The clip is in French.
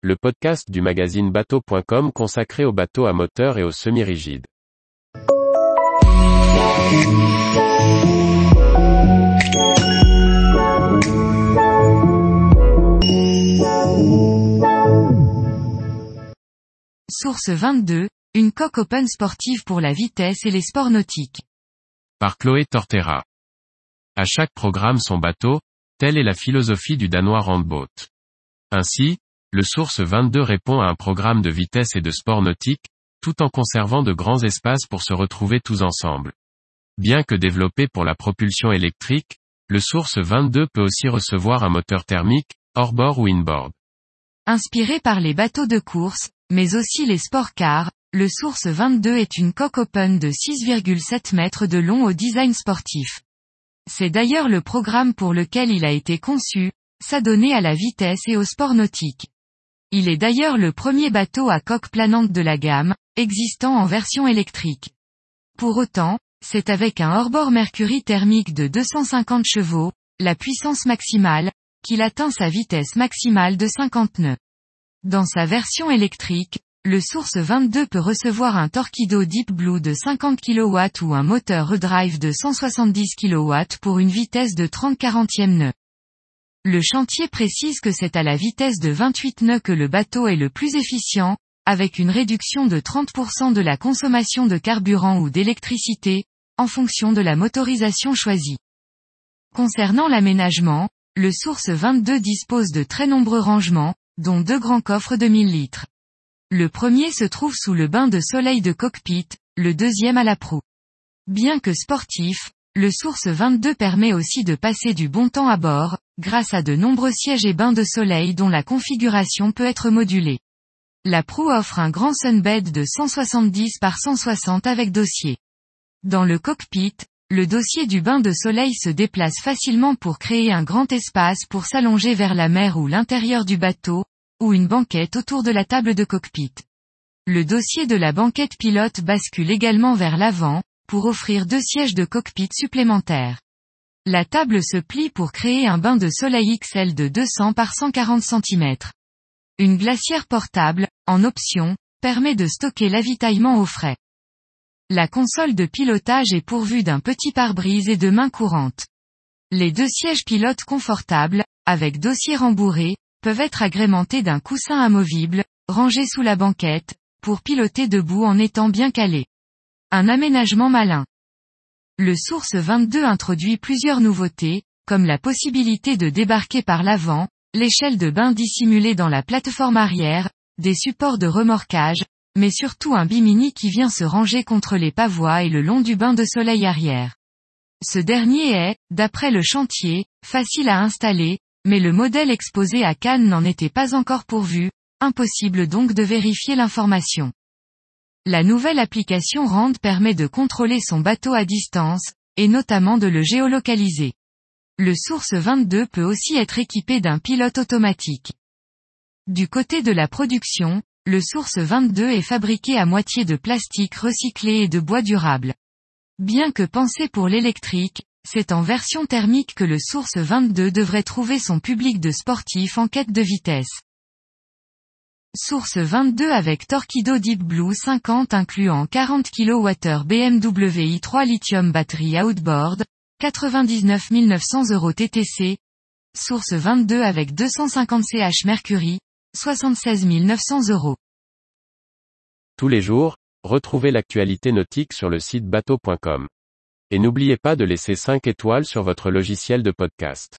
le podcast du magazine bateau.com consacré aux bateaux à moteur et aux semi-rigides. Source 22, une coque open sportive pour la vitesse et les sports nautiques. Par Chloé Tortera. À chaque programme son bateau, telle est la philosophie du danois Randboat. Ainsi, le Source 22 répond à un programme de vitesse et de sport nautique, tout en conservant de grands espaces pour se retrouver tous ensemble. Bien que développé pour la propulsion électrique, le Source 22 peut aussi recevoir un moteur thermique, hors-bord ou inboard. Inspiré par les bateaux de course, mais aussi les sport cars, le Source 22 est une coque open de 6,7 mètres de long au design sportif. C'est d'ailleurs le programme pour lequel il a été conçu, s'adonner à la vitesse et au sport nautique. Il est d'ailleurs le premier bateau à coque planante de la gamme, existant en version électrique. Pour autant, c'est avec un hors-bord Mercury thermique de 250 chevaux, la puissance maximale, qu'il atteint sa vitesse maximale de 50 nœuds. Dans sa version électrique, le Source 22 peut recevoir un Torquido Deep Blue de 50 kW ou un moteur Redrive de 170 kW pour une vitesse de 30 40 nœuds. Le chantier précise que c'est à la vitesse de 28 nœuds que le bateau est le plus efficient, avec une réduction de 30% de la consommation de carburant ou d'électricité, en fonction de la motorisation choisie. Concernant l'aménagement, le Source 22 dispose de très nombreux rangements, dont deux grands coffres de 1000 litres. Le premier se trouve sous le bain de soleil de cockpit, le deuxième à la proue. Bien que sportif, le Source 22 permet aussi de passer du bon temps à bord, grâce à de nombreux sièges et bains de soleil dont la configuration peut être modulée. La proue offre un grand sunbed de 170 par 160 avec dossier. Dans le cockpit, le dossier du bain de soleil se déplace facilement pour créer un grand espace pour s'allonger vers la mer ou l'intérieur du bateau, ou une banquette autour de la table de cockpit. Le dossier de la banquette pilote bascule également vers l'avant, pour offrir deux sièges de cockpit supplémentaires. La table se plie pour créer un bain de soleil XL de 200 par 140 cm. Une glacière portable, en option, permet de stocker l'avitaillement au frais. La console de pilotage est pourvue d'un petit pare-brise et de mains courantes. Les deux sièges pilotes confortables, avec dossier rembourré, peuvent être agrémentés d'un coussin amovible, rangé sous la banquette, pour piloter debout en étant bien calé. Un aménagement malin. Le Source 22 introduit plusieurs nouveautés, comme la possibilité de débarquer par l'avant, l'échelle de bain dissimulée dans la plateforme arrière, des supports de remorquage, mais surtout un bimini qui vient se ranger contre les pavois et le long du bain de soleil arrière. Ce dernier est, d'après le chantier, facile à installer, mais le modèle exposé à Cannes n'en était pas encore pourvu, impossible donc de vérifier l'information. La nouvelle application RAND permet de contrôler son bateau à distance, et notamment de le géolocaliser. Le Source 22 peut aussi être équipé d'un pilote automatique. Du côté de la production, le Source 22 est fabriqué à moitié de plastique recyclé et de bois durable. Bien que pensé pour l'électrique, c'est en version thermique que le Source 22 devrait trouver son public de sportifs en quête de vitesse. Source 22 avec Torquido Deep Blue 50 incluant 40 kWh BMW i3 Lithium batterie outboard, 99 900 euros TTC. Source 22 avec 250 CH Mercury, 76 900 euros. Tous les jours, retrouvez l'actualité nautique sur le site bateau.com. Et n'oubliez pas de laisser 5 étoiles sur votre logiciel de podcast.